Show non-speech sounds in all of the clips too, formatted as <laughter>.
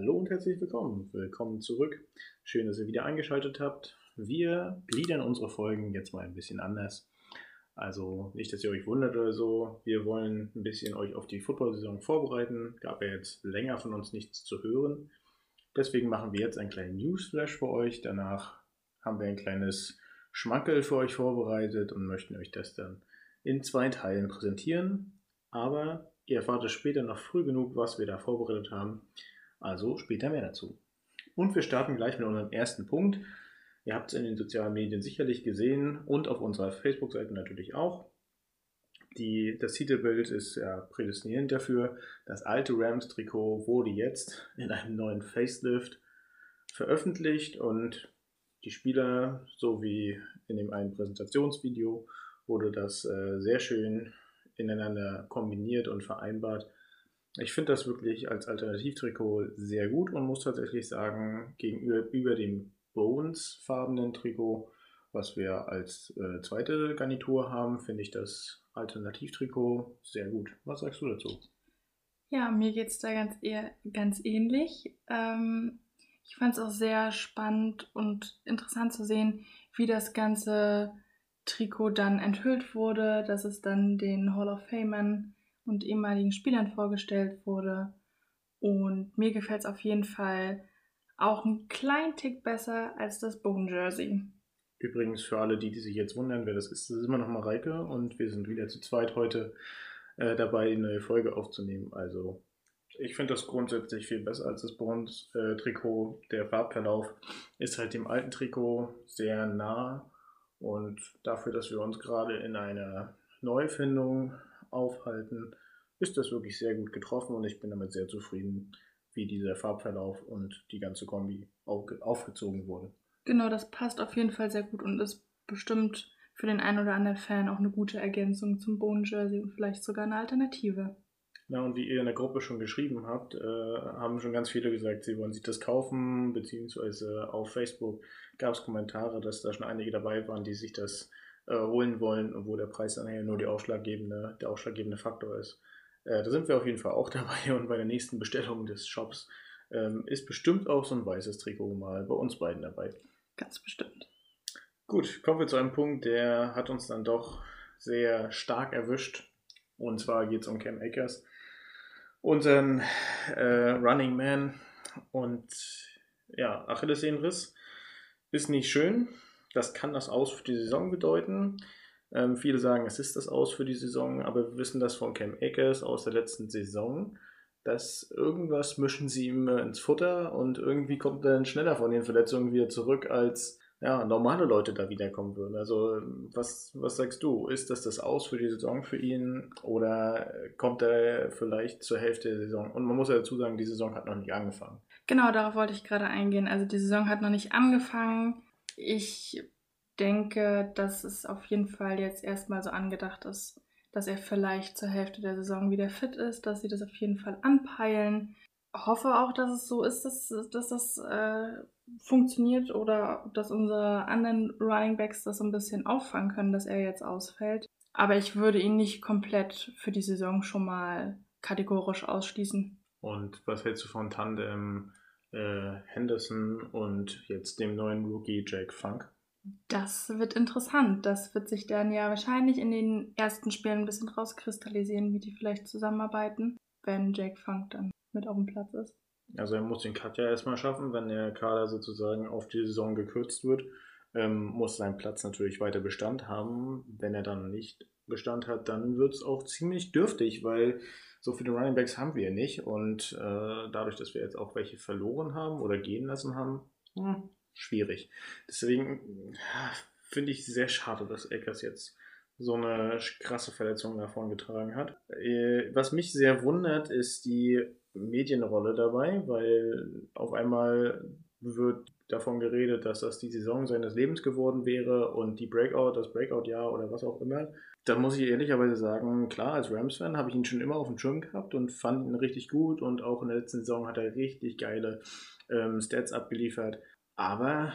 Hallo und herzlich willkommen. Willkommen zurück. Schön, dass ihr wieder eingeschaltet habt. Wir gliedern unsere Folgen jetzt mal ein bisschen anders. Also nicht, dass ihr euch wundert oder so. Wir wollen ein bisschen euch auf die Football-Saison vorbereiten. Gab ja jetzt länger von uns nichts zu hören. Deswegen machen wir jetzt einen kleinen Newsflash für euch. Danach haben wir ein kleines Schmankel für euch vorbereitet und möchten euch das dann in zwei Teilen präsentieren. Aber ihr erfahrt es später noch früh genug, was wir da vorbereitet haben. Also später mehr dazu. Und wir starten gleich mit unserem ersten Punkt. Ihr habt es in den sozialen Medien sicherlich gesehen und auf unserer Facebook-Seite natürlich auch. Die, das Titelbild ist ja prädestinierend dafür. Das alte Rams-Trikot wurde jetzt in einem neuen Facelift veröffentlicht und die Spieler sowie in dem einen Präsentationsvideo wurde das äh, sehr schön ineinander kombiniert und vereinbart. Ich finde das wirklich als Alternativtrikot sehr gut und muss tatsächlich sagen, gegenüber dem Bones-farbenen Trikot, was wir als äh, zweite Garnitur haben, finde ich das Alternativtrikot sehr gut. Was sagst du dazu? Ja, mir geht es da ganz, eher, ganz ähnlich. Ähm, ich fand es auch sehr spannend und interessant zu sehen, wie das ganze Trikot dann enthüllt wurde, dass es dann den Hall of Famern und ehemaligen Spielern vorgestellt wurde. Und mir gefällt es auf jeden Fall auch einen kleinen Tick besser als das Bone Jersey. Übrigens für alle, die, die sich jetzt wundern, wer das ist, das ist immer noch Mareike und wir sind wieder zu zweit heute äh, dabei, eine neue Folge aufzunehmen. Also ich finde das grundsätzlich viel besser als das Bronze-Trikot. Der Farbverlauf ist halt dem alten Trikot sehr nah und dafür, dass wir uns gerade in einer Neufindung aufhalten, ist das wirklich sehr gut getroffen und ich bin damit sehr zufrieden, wie dieser Farbverlauf und die ganze Kombi aufgezogen wurde. Genau, das passt auf jeden Fall sehr gut und ist bestimmt für den einen oder anderen Fan auch eine gute Ergänzung zum Bone Jersey und vielleicht sogar eine Alternative. Na, und wie ihr in der Gruppe schon geschrieben habt, äh, haben schon ganz viele gesagt, sie wollen sich das kaufen, beziehungsweise auf Facebook gab es Kommentare, dass da schon einige dabei waren, die sich das äh, holen wollen, obwohl der Preis dann ja nur die ausschlaggebende, der ausschlaggebende Faktor ist. Äh, da sind wir auf jeden Fall auch <laughs> dabei und bei der nächsten Bestellung des Shops ähm, ist bestimmt auch so ein weißes Trikot mal bei uns beiden dabei. Ganz bestimmt. Gut, kommen wir zu einem Punkt, der hat uns dann doch sehr stark erwischt. Und zwar geht es um Cam Akers unseren äh, Running Man und ja, Achillessehnenriss ist nicht schön. Das kann das Aus für die Saison bedeuten. Ähm, viele sagen, es ist das Aus für die Saison, aber wir wissen das von Cam Akers aus der letzten Saison, dass irgendwas mischen sie ihm ins Futter und irgendwie kommt er dann schneller von den Verletzungen wieder zurück, als ja, normale Leute da wiederkommen würden. Also was, was sagst du? Ist das das Aus für die Saison für ihn oder kommt er vielleicht zur Hälfte der Saison? Und man muss ja dazu sagen, die Saison hat noch nicht angefangen. Genau, darauf wollte ich gerade eingehen. Also die Saison hat noch nicht angefangen. Ich denke, dass es auf jeden Fall jetzt erstmal so angedacht ist, dass er vielleicht zur Hälfte der Saison wieder fit ist, dass sie das auf jeden Fall anpeilen. Hoffe auch, dass es so ist, dass, dass das äh, funktioniert oder dass unsere anderen Running Backs das so ein bisschen auffangen können, dass er jetzt ausfällt. Aber ich würde ihn nicht komplett für die Saison schon mal kategorisch ausschließen. Und was hältst du von Tandem äh, Henderson und jetzt dem neuen Rookie Jake Funk? Das wird interessant. Das wird sich dann ja wahrscheinlich in den ersten Spielen ein bisschen rauskristallisieren, wie die vielleicht zusammenarbeiten, wenn Jake Funk dann mit auf dem Platz ist. Also er muss den Cut ja erstmal schaffen, wenn der Kader sozusagen auf die Saison gekürzt wird, ähm, muss sein Platz natürlich weiter Bestand haben. Wenn er dann nicht Bestand hat, dann wird es auch ziemlich dürftig, weil so viele Running Backs haben wir nicht und äh, dadurch, dass wir jetzt auch welche verloren haben oder gehen lassen haben, hm, schwierig. Deswegen finde ich sehr schade, dass Eckers jetzt so eine krasse Verletzung davon getragen hat. Äh, was mich sehr wundert, ist die Medienrolle dabei, weil auf einmal wird davon geredet, dass das die Saison seines Lebens geworden wäre und die Breakout, das Breakout-Jahr oder was auch immer. Da muss ich ehrlicherweise sagen, klar, als Rams-Fan habe ich ihn schon immer auf dem Schirm gehabt und fand ihn richtig gut und auch in der letzten Saison hat er richtig geile ähm, Stats abgeliefert. Aber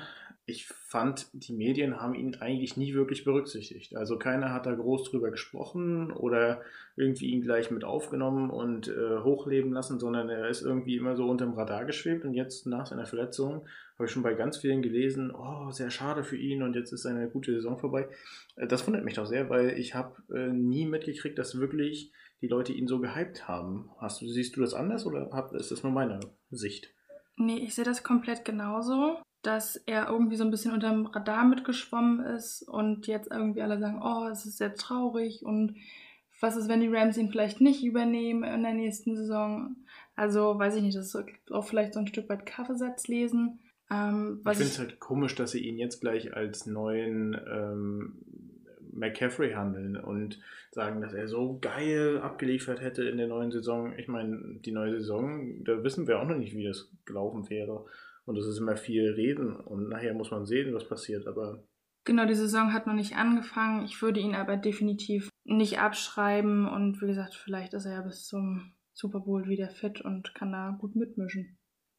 ich fand, die Medien haben ihn eigentlich nie wirklich berücksichtigt. Also keiner hat da groß drüber gesprochen oder irgendwie ihn gleich mit aufgenommen und äh, hochleben lassen, sondern er ist irgendwie immer so unterm Radar geschwebt und jetzt nach seiner Verletzung habe ich schon bei ganz vielen gelesen, oh, sehr schade für ihn und jetzt ist seine gute Saison vorbei. Äh, das wundert mich doch sehr, weil ich habe äh, nie mitgekriegt, dass wirklich die Leute ihn so gehypt haben. Hast du, siehst du das anders oder ist das nur meine Sicht? Nee, ich sehe das komplett genauso dass er irgendwie so ein bisschen unter dem Radar mitgeschwommen ist und jetzt irgendwie alle sagen, oh, es ist sehr traurig und was ist, wenn die Rams ihn vielleicht nicht übernehmen in der nächsten Saison? Also weiß ich nicht, das ist auch vielleicht so ein Stück weit Kaffeesatz lesen. Ähm, ich finde es halt komisch, dass sie ihn jetzt gleich als neuen ähm, McCaffrey handeln und sagen, dass er so geil abgeliefert hätte in der neuen Saison. Ich meine, die neue Saison, da wissen wir auch noch nicht, wie das gelaufen wäre. Und es ist immer viel Reden und nachher muss man sehen, was passiert. Aber Genau, die Saison hat noch nicht angefangen. Ich würde ihn aber definitiv nicht abschreiben. Und wie gesagt, vielleicht ist er ja bis zum Super Bowl wieder fit und kann da gut mitmischen.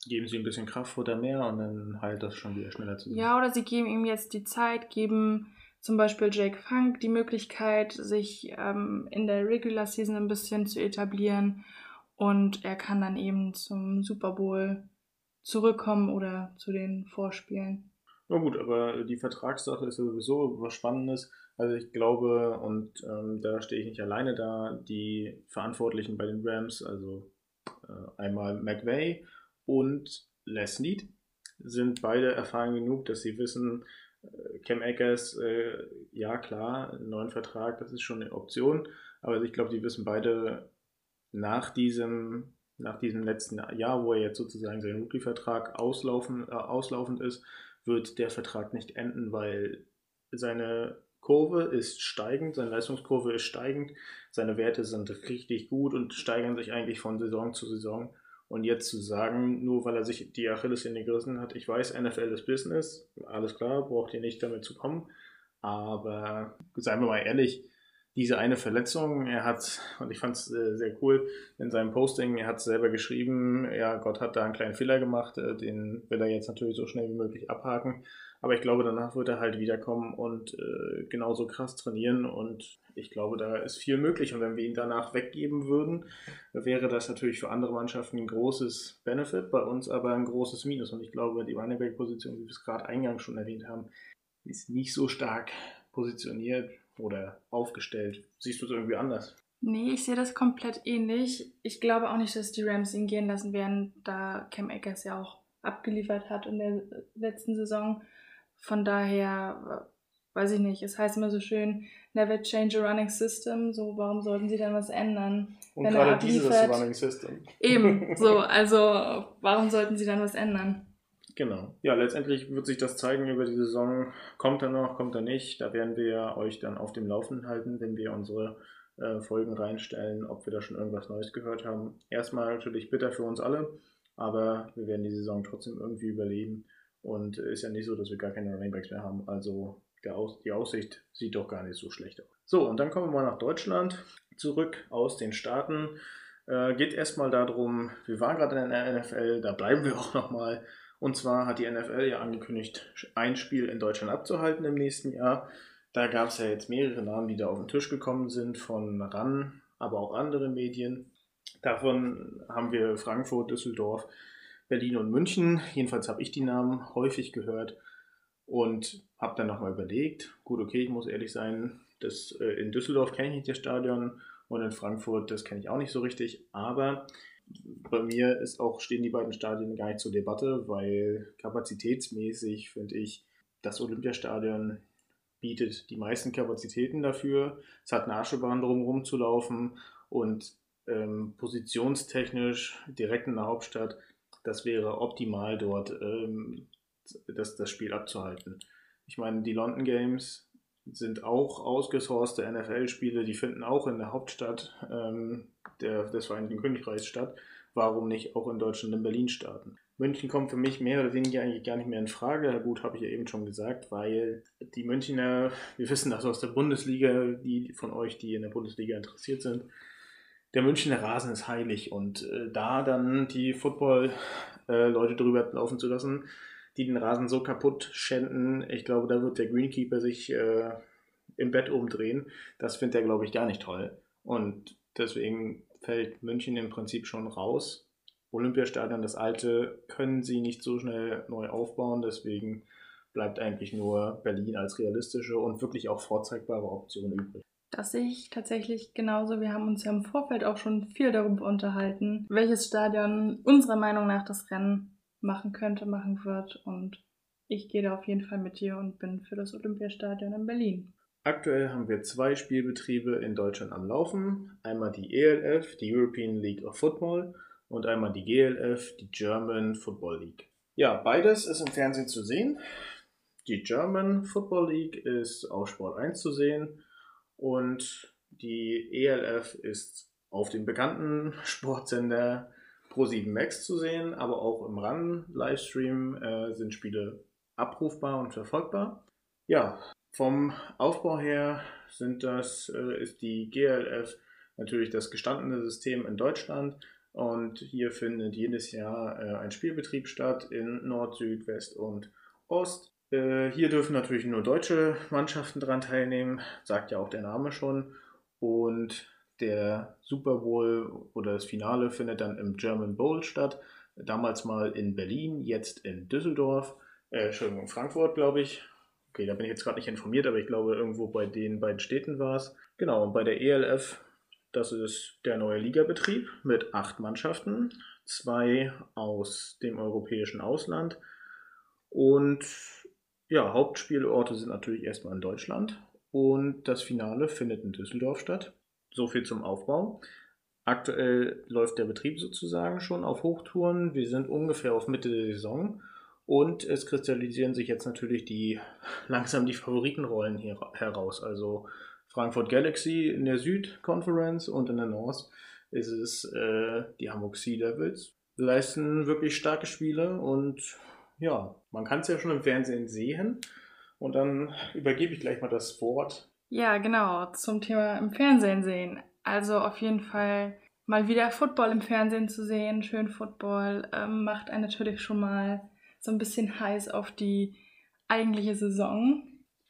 Geben sie ein bisschen Kraftfutter mehr und dann heilt das schon wieder schneller zusammen. Ja, oder sie geben ihm jetzt die Zeit, geben zum Beispiel Jake Funk die Möglichkeit, sich ähm, in der Regular Season ein bisschen zu etablieren. Und er kann dann eben zum Super Bowl zurückkommen oder zu den Vorspielen. Na gut, aber die Vertragssache ist ja sowieso was Spannendes. Also ich glaube, und ähm, da stehe ich nicht alleine da, die Verantwortlichen bei den Rams, also äh, einmal McVay und Les Need, sind beide erfahren genug, dass sie wissen, äh, Cam Akers, äh, ja klar, einen neuen Vertrag, das ist schon eine Option, aber ich glaube, die wissen beide nach diesem nach diesem letzten Jahr, wo er jetzt sozusagen sein Rookie-Vertrag auslaufen, äh, auslaufend ist, wird der Vertrag nicht enden, weil seine Kurve ist steigend, seine Leistungskurve ist steigend, seine Werte sind richtig gut und steigern sich eigentlich von Saison zu Saison. Und jetzt zu sagen, nur weil er sich die Achillessehne gerissen hat, ich weiß, NFL ist Business, alles klar, braucht ihr nicht damit zu kommen. Aber seien wir mal ehrlich, diese eine Verletzung. Er hat, und ich fand es äh, sehr cool, in seinem Posting, er hat selber geschrieben, ja, Gott hat da einen kleinen Fehler gemacht, äh, den will er jetzt natürlich so schnell wie möglich abhaken. Aber ich glaube, danach wird er halt wiederkommen und äh, genauso krass trainieren. Und ich glaube, da ist viel möglich. Und wenn wir ihn danach weggeben würden, wäre das natürlich für andere Mannschaften ein großes Benefit, bei uns aber ein großes Minus. Und ich glaube, die Running Back-Position, wie wir es gerade eingangs schon erwähnt haben, ist nicht so stark positioniert oder aufgestellt. Siehst du es irgendwie anders? Nee, ich sehe das komplett ähnlich. Ich glaube auch nicht, dass die Rams ihn gehen lassen werden, da Cam Akers ja auch abgeliefert hat in der letzten Saison. Von daher weiß ich nicht. Es heißt immer so schön, never change a running system. So, warum sollten sie dann was ändern? Und wenn gerade er dieses Running System. Eben, so, <laughs> also warum sollten sie dann was ändern? Genau. Ja, letztendlich wird sich das zeigen über die Saison. Kommt er noch, kommt er nicht? Da werden wir euch dann auf dem Laufenden halten, wenn wir unsere äh, Folgen reinstellen, ob wir da schon irgendwas Neues gehört haben. Erstmal natürlich bitter für uns alle, aber wir werden die Saison trotzdem irgendwie überleben. Und ist ja nicht so, dass wir gar keine Running Backs mehr haben. Also Aus die Aussicht sieht doch gar nicht so schlecht aus. So, und dann kommen wir mal nach Deutschland zurück aus den Staaten. Äh, geht erstmal darum, wir waren gerade in der NFL, da bleiben wir auch nochmal. Und zwar hat die NFL ja angekündigt, ein Spiel in Deutschland abzuhalten im nächsten Jahr. Da gab es ja jetzt mehrere Namen, die da auf den Tisch gekommen sind, von RAN, aber auch andere Medien. Davon haben wir Frankfurt, Düsseldorf, Berlin und München. Jedenfalls habe ich die Namen häufig gehört und habe dann nochmal überlegt, gut, okay, ich muss ehrlich sein, das, äh, in Düsseldorf kenne ich nicht das Stadion und in Frankfurt, das kenne ich auch nicht so richtig, aber bei mir ist auch, stehen die beiden Stadien gar nicht zur Debatte, weil kapazitätsmäßig finde ich, das Olympiastadion bietet die meisten Kapazitäten dafür. Es hat eine Aschebahn drumherum zu laufen und ähm, positionstechnisch direkt in der Hauptstadt, das wäre optimal dort ähm, das, das Spiel abzuhalten. Ich meine, die London Games sind auch ausgesourcete NFL-Spiele, die finden auch in der Hauptstadt ähm, der, des Vereinigten Königreichs statt. Warum nicht auch in Deutschland in Berlin starten? München kommt für mich mehr oder weniger eigentlich gar nicht mehr in Frage. Gut, habe ich ja eben schon gesagt, weil die Münchner, wir wissen das aus der Bundesliga, die von euch, die in der Bundesliga interessiert sind, der Münchner Rasen ist heilig und äh, da dann die Football-Leute äh, drüber laufen zu lassen, die den Rasen so kaputt schänden. Ich glaube, da wird der Greenkeeper sich äh, im Bett umdrehen. Das findet er, glaube ich, gar nicht toll. Und deswegen fällt München im Prinzip schon raus. Olympiastadion, das alte, können sie nicht so schnell neu aufbauen. Deswegen bleibt eigentlich nur Berlin als realistische und wirklich auch vorzeigbare Option übrig. Das sehe ich tatsächlich genauso. Wir haben uns ja im Vorfeld auch schon viel darüber unterhalten, welches Stadion unserer Meinung nach das Rennen machen könnte, machen wird. Und ich gehe da auf jeden Fall mit dir und bin für das Olympiastadion in Berlin. Aktuell haben wir zwei Spielbetriebe in Deutschland am Laufen. Einmal die ELF, die European League of Football, und einmal die GLF, die German Football League. Ja, beides ist im Fernsehen zu sehen. Die German Football League ist auf Sport 1 zu sehen und die ELF ist auf dem bekannten <laughs> Sportsender Pro7 Max zu sehen, aber auch im RAN-Livestream äh, sind Spiele abrufbar und verfolgbar. Ja, vom Aufbau her sind das, äh, ist die GLF natürlich das gestandene System in Deutschland und hier findet jedes Jahr äh, ein Spielbetrieb statt in Nord, Süd, West und Ost. Äh, hier dürfen natürlich nur deutsche Mannschaften daran teilnehmen, sagt ja auch der Name schon. Und der Super Bowl oder das Finale findet dann im German Bowl statt. Damals mal in Berlin, jetzt in Düsseldorf, äh, Entschuldigung, Frankfurt, glaube ich. Okay, da bin ich jetzt gerade nicht informiert, aber ich glaube, irgendwo bei den beiden Städten war es. Genau, und bei der ELF, das ist der neue Ligabetrieb mit acht Mannschaften, zwei aus dem europäischen Ausland. Und ja, Hauptspielorte sind natürlich erstmal in Deutschland. Und das Finale findet in Düsseldorf statt. So viel zum Aufbau. Aktuell läuft der Betrieb sozusagen schon auf Hochtouren. Wir sind ungefähr auf Mitte der Saison. Und es kristallisieren sich jetzt natürlich die <laughs> langsam die Favoritenrollen hier heraus. Also Frankfurt Galaxy in der Süd Conference und in der North ist es äh, die Hamburg Sea Devils. Leisten wirklich starke Spiele und ja, man kann es ja schon im Fernsehen sehen. Und dann übergebe ich gleich mal das Wort. Ja, genau, zum Thema im Fernsehen sehen. Also auf jeden Fall mal wieder Football im Fernsehen zu sehen, schön Football, ähm, macht einen natürlich schon mal so ein bisschen heiß auf die eigentliche Saison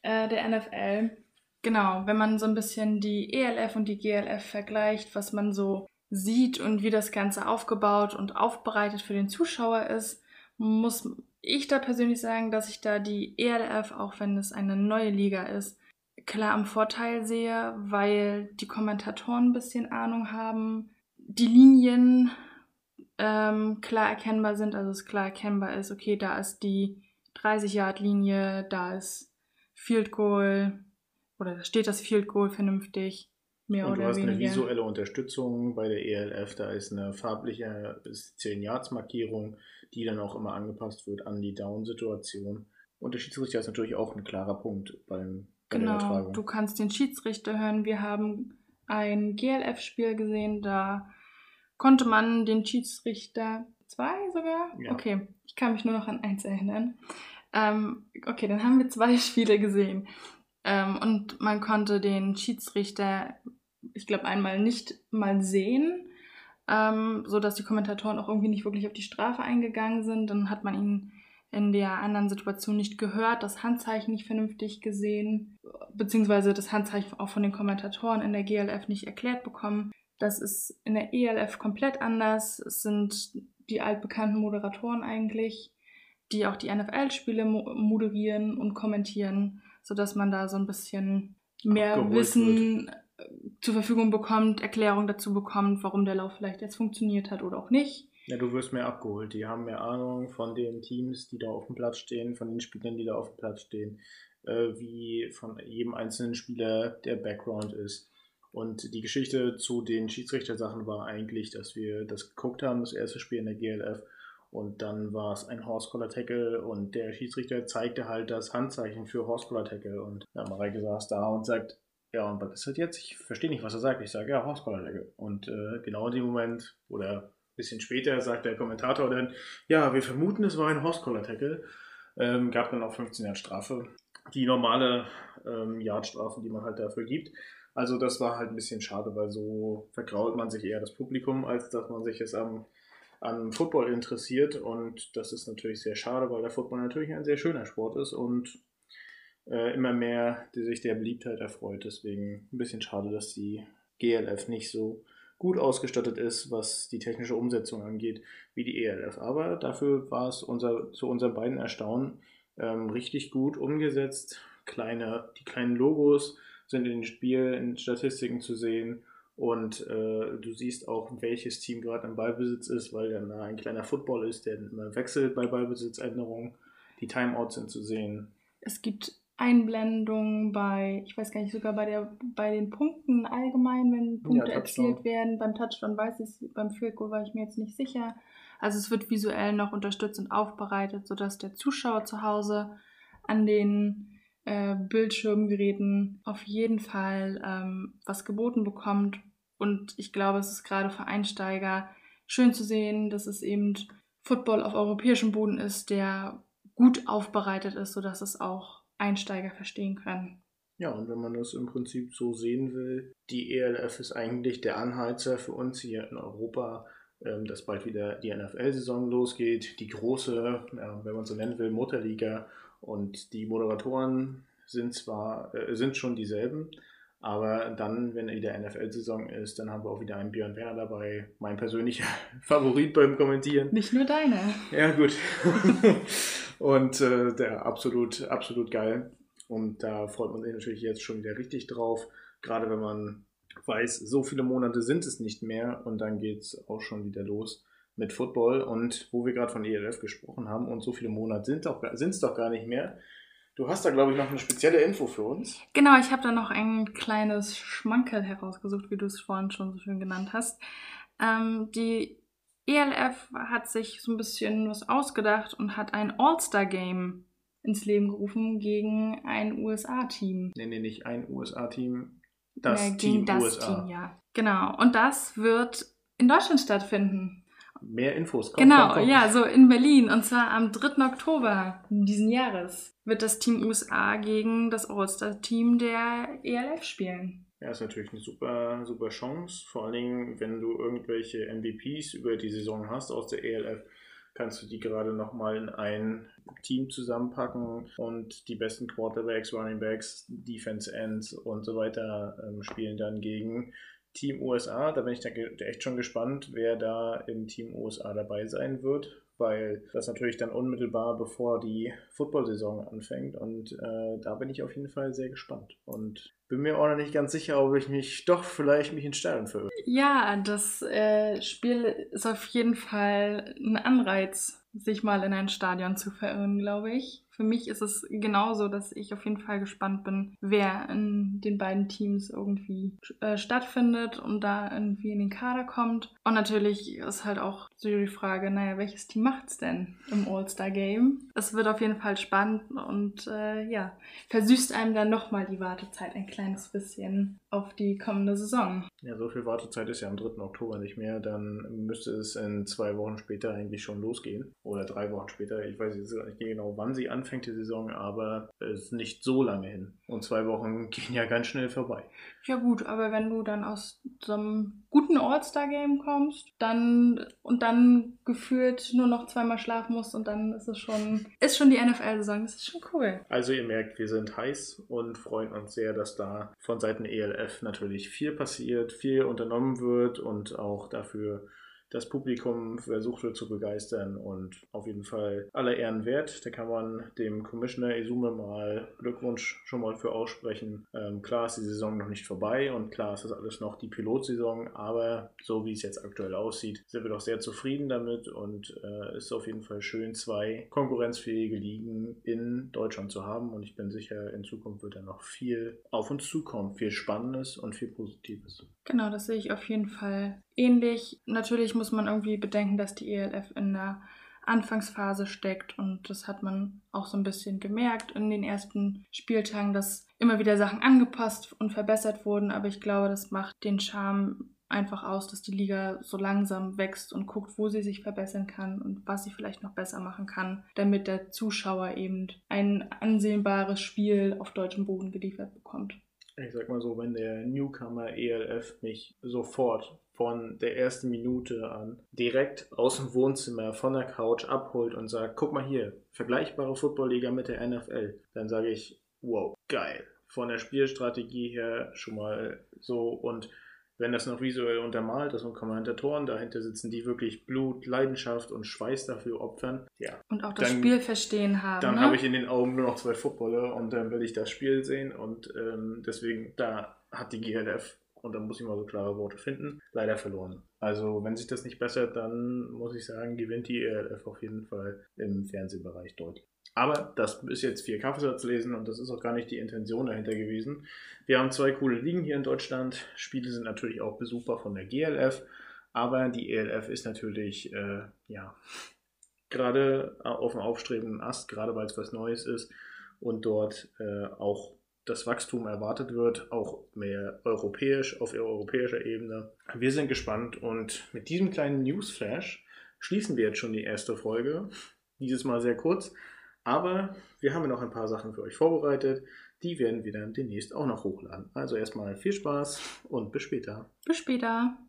äh, der NFL. Genau, wenn man so ein bisschen die ELF und die GLF vergleicht, was man so sieht und wie das Ganze aufgebaut und aufbereitet für den Zuschauer ist, muss ich da persönlich sagen, dass ich da die ELF, auch wenn es eine neue Liga ist, klar am Vorteil sehe, weil die Kommentatoren ein bisschen Ahnung haben, die Linien ähm, klar erkennbar sind, also es klar erkennbar ist, okay, da ist die 30-Yard-Linie, da ist Field Goal oder da steht das Field Goal vernünftig. Mehr und du hast weniger. eine visuelle Unterstützung bei der ELF, da ist eine farbliche bis 10 Yards Markierung, die dann auch immer angepasst wird an die Down-Situation. Und der Schiedsrichter ist natürlich auch ein klarer Punkt beim bei Genau, du kannst den Schiedsrichter hören. Wir haben ein GLF-Spiel gesehen, da konnte man den Schiedsrichter, zwei sogar? Ja. Okay, ich kann mich nur noch an eins erinnern. Ähm, okay, dann haben wir zwei <laughs> Spiele gesehen. Ähm, und man konnte den Schiedsrichter, ich glaube, einmal nicht mal sehen, ähm, so dass die Kommentatoren auch irgendwie nicht wirklich auf die Strafe eingegangen sind. Dann hat man ihn in der anderen Situation nicht gehört, das Handzeichen nicht vernünftig gesehen, beziehungsweise das Handzeichen auch von den Kommentatoren in der GLF nicht erklärt bekommen. Das ist in der ELF komplett anders. Es sind die altbekannten Moderatoren eigentlich, die auch die NFL-Spiele moderieren und kommentieren, sodass man da so ein bisschen mehr Wissen wird. zur Verfügung bekommt, Erklärung dazu bekommt, warum der Lauf vielleicht jetzt funktioniert hat oder auch nicht. Ja, du wirst mehr abgeholt. Die haben mehr Ahnung von den Teams, die da auf dem Platz stehen, von den Spielern, die da auf dem Platz stehen, äh, wie von jedem einzelnen Spieler der Background ist. Und die Geschichte zu den Schiedsrichtersachen war eigentlich, dass wir das geguckt haben, das erste Spiel in der GLF. Und dann war es ein Horse Collar Tackle und der Schiedsrichter zeigte halt das Handzeichen für Horse Collar Tackle. Und ja, Mareike saß da und sagt, ja, und was ist das jetzt? Ich verstehe nicht, was er sagt. Ich sage, ja, Horse Collar Tackle. Und äh, genau in dem Moment, oder bisschen später sagt der Kommentator dann, ja, wir vermuten, es war ein Horse-Collar-Tackle. Ähm, gab dann auch 15 Jahre Strafe. Die normale ähm, Yardstrafe, die man halt dafür gibt. Also das war halt ein bisschen schade, weil so vergrault man sich eher das Publikum, als dass man sich es am an Football interessiert und das ist natürlich sehr schade, weil der Football natürlich ein sehr schöner Sport ist und äh, immer mehr die sich der Beliebtheit erfreut. Deswegen ein bisschen schade, dass die GLF nicht so gut ausgestattet ist, was die technische Umsetzung angeht, wie die ELF. Aber dafür war es unser, zu unseren beiden Erstaunen ähm, richtig gut umgesetzt. Kleine, die kleinen Logos sind in den Spiel, in Statistiken zu sehen. Und äh, du siehst auch, welches Team gerade im Ballbesitz ist, weil dann da ein kleiner Football ist, der immer wechselt bei Ballbesitzänderungen. Die Timeouts sind zu sehen. Es gibt Einblendungen bei, ich weiß gar nicht, sogar bei, der, bei den Punkten allgemein, wenn Punkte ja, erzielt werden. Beim Touchdown weiß ich es, beim Field war ich mir jetzt nicht sicher. Also es wird visuell noch unterstützt und aufbereitet, sodass der Zuschauer zu Hause an den äh, Bildschirmgeräten auf jeden Fall ähm, was geboten bekommt. Und ich glaube, es ist gerade für Einsteiger schön zu sehen, dass es eben Football auf europäischem Boden ist, der gut aufbereitet ist, sodass es auch Einsteiger verstehen können. Ja, und wenn man das im Prinzip so sehen will, die ELF ist eigentlich der Anheizer für uns hier in Europa, ähm, dass bald wieder die NFL-Saison losgeht, die große, wenn man so nennen will, Mutterliga. Und die Moderatoren sind zwar äh, sind schon dieselben, aber dann, wenn wieder NFL-Saison ist, dann haben wir auch wieder einen Björn Werner dabei, mein persönlicher <laughs> Favorit beim Kommentieren. Nicht nur deine. Ja, gut. <laughs> Und äh, der absolut, absolut geil. Und da freut man sich natürlich jetzt schon wieder richtig drauf. Gerade wenn man weiß, so viele Monate sind es nicht mehr und dann geht es auch schon wieder los mit Football. Und wo wir gerade von ELF gesprochen haben und so viele Monate sind es doch gar nicht mehr. Du hast da, glaube ich, noch eine spezielle Info für uns. Genau, ich habe da noch ein kleines Schmankerl herausgesucht, wie du es vorhin schon so schön genannt hast. Ähm, die ELF hat sich so ein bisschen was ausgedacht und hat ein All-Star-Game ins Leben gerufen gegen ein USA-Team. Nee, nee, nicht ein USA-Team. Das ja, Team das USA. Team, ja. Genau. Und das wird in Deutschland stattfinden. Mehr Infos. Komm, genau, komm, komm. ja, so in Berlin. Und zwar am 3. Oktober diesen Jahres wird das Team USA gegen das All-Star-Team der ELF spielen. Ja, ist natürlich eine super, super Chance. Vor allen Dingen, wenn du irgendwelche MVPs über die Saison hast aus der ELF, kannst du die gerade nochmal in ein Team zusammenpacken und die besten Quarterbacks, Running Backs, Defense Ends und so weiter ähm, spielen dann gegen Team USA. Da bin ich echt schon gespannt, wer da im Team USA dabei sein wird weil das natürlich dann unmittelbar bevor die Football-Saison anfängt und äh, da bin ich auf jeden Fall sehr gespannt und bin mir auch noch nicht ganz sicher, ob ich mich doch vielleicht mich in Stadion verirre. Ja, das äh, Spiel ist auf jeden Fall ein Anreiz, sich mal in ein Stadion zu verirren, glaube ich für mich ist es genauso, dass ich auf jeden Fall gespannt bin, wer in den beiden Teams irgendwie äh, stattfindet und da irgendwie in den Kader kommt. Und natürlich ist halt auch so die Frage, naja, welches Team macht es denn im All-Star-Game? Es wird auf jeden Fall spannend und äh, ja, versüßt einem dann nochmal die Wartezeit ein kleines bisschen auf die kommende Saison. Ja, so viel Wartezeit ist ja am 3. Oktober nicht mehr. Dann müsste es in zwei Wochen später eigentlich schon losgehen. Oder drei Wochen später. Ich weiß jetzt nicht genau, wann sie anfängt die Saison, aber es ist nicht so lange hin. Und zwei Wochen <laughs> gehen ja ganz schnell vorbei. Ja gut, aber wenn du dann aus so einem guten All-Star-Game kommst, dann und dann gefühlt nur noch zweimal schlafen musst und dann ist es schon, ist schon die NFL-Saison. Das ist schon cool. Also ihr merkt, wir sind heiß und freuen uns sehr, dass da von Seiten ELF natürlich viel passiert, viel unternommen wird und auch dafür das Publikum versucht wird zu begeistern und auf jeden Fall aller Ehren wert. Da kann man dem Commissioner Izume mal Glückwunsch schon mal für aussprechen. Ähm, klar ist die Saison noch nicht vorbei und klar ist das alles noch die Pilotsaison, aber so wie es jetzt aktuell aussieht, sind wir doch sehr zufrieden damit und äh, ist auf jeden Fall schön, zwei konkurrenzfähige Ligen in Deutschland zu haben und ich bin sicher, in Zukunft wird da noch viel auf uns zukommen, viel Spannendes und viel Positives. Genau, das sehe ich auf jeden Fall ähnlich. Natürlich muss man irgendwie bedenken, dass die ELF in der Anfangsphase steckt und das hat man auch so ein bisschen gemerkt in den ersten Spieltagen, dass immer wieder Sachen angepasst und verbessert wurden, aber ich glaube, das macht den Charme einfach aus, dass die Liga so langsam wächst und guckt, wo sie sich verbessern kann und was sie vielleicht noch besser machen kann, damit der Zuschauer eben ein ansehnbares Spiel auf deutschem Boden geliefert bekommt. Ich sag mal so, wenn der Newcomer ELF mich sofort von der ersten Minute an direkt aus dem Wohnzimmer von der Couch abholt und sagt, guck mal hier, vergleichbare Footballliga mit der NFL, dann sage ich, wow, geil. Von der Spielstrategie her schon mal so und wenn das noch visuell untermalt ist und Kommentatoren dahinter sitzen, die wirklich Blut, Leidenschaft und Schweiß dafür opfern, ja. Und auch das dann, Spiel verstehen haben. Dann ne? habe ich in den Augen nur noch zwei Footballer und dann will ich das Spiel sehen und ähm, deswegen, da hat die GLF, und da muss ich mal so klare Worte finden, leider verloren. Also wenn sich das nicht bessert, dann muss ich sagen, gewinnt die ELF auf jeden Fall im Fernsehbereich deutlich. Aber das ist jetzt vier Kaffeesatz lesen und das ist auch gar nicht die Intention dahinter gewesen. Wir haben zwei coole Ligen hier in Deutschland. Spiele sind natürlich auch besuchbar von der GLF, aber die ELF ist natürlich, äh, ja, gerade auf dem aufstrebenden Ast, gerade weil es was Neues ist und dort äh, auch das Wachstum erwartet wird, auch mehr europäisch, auf europäischer Ebene. Wir sind gespannt und mit diesem kleinen Newsflash schließen wir jetzt schon die erste Folge. Dieses Mal sehr kurz. Aber wir haben noch ein paar Sachen für euch vorbereitet. Die werden wir dann demnächst auch noch hochladen. Also erstmal viel Spaß und bis später. Bis später.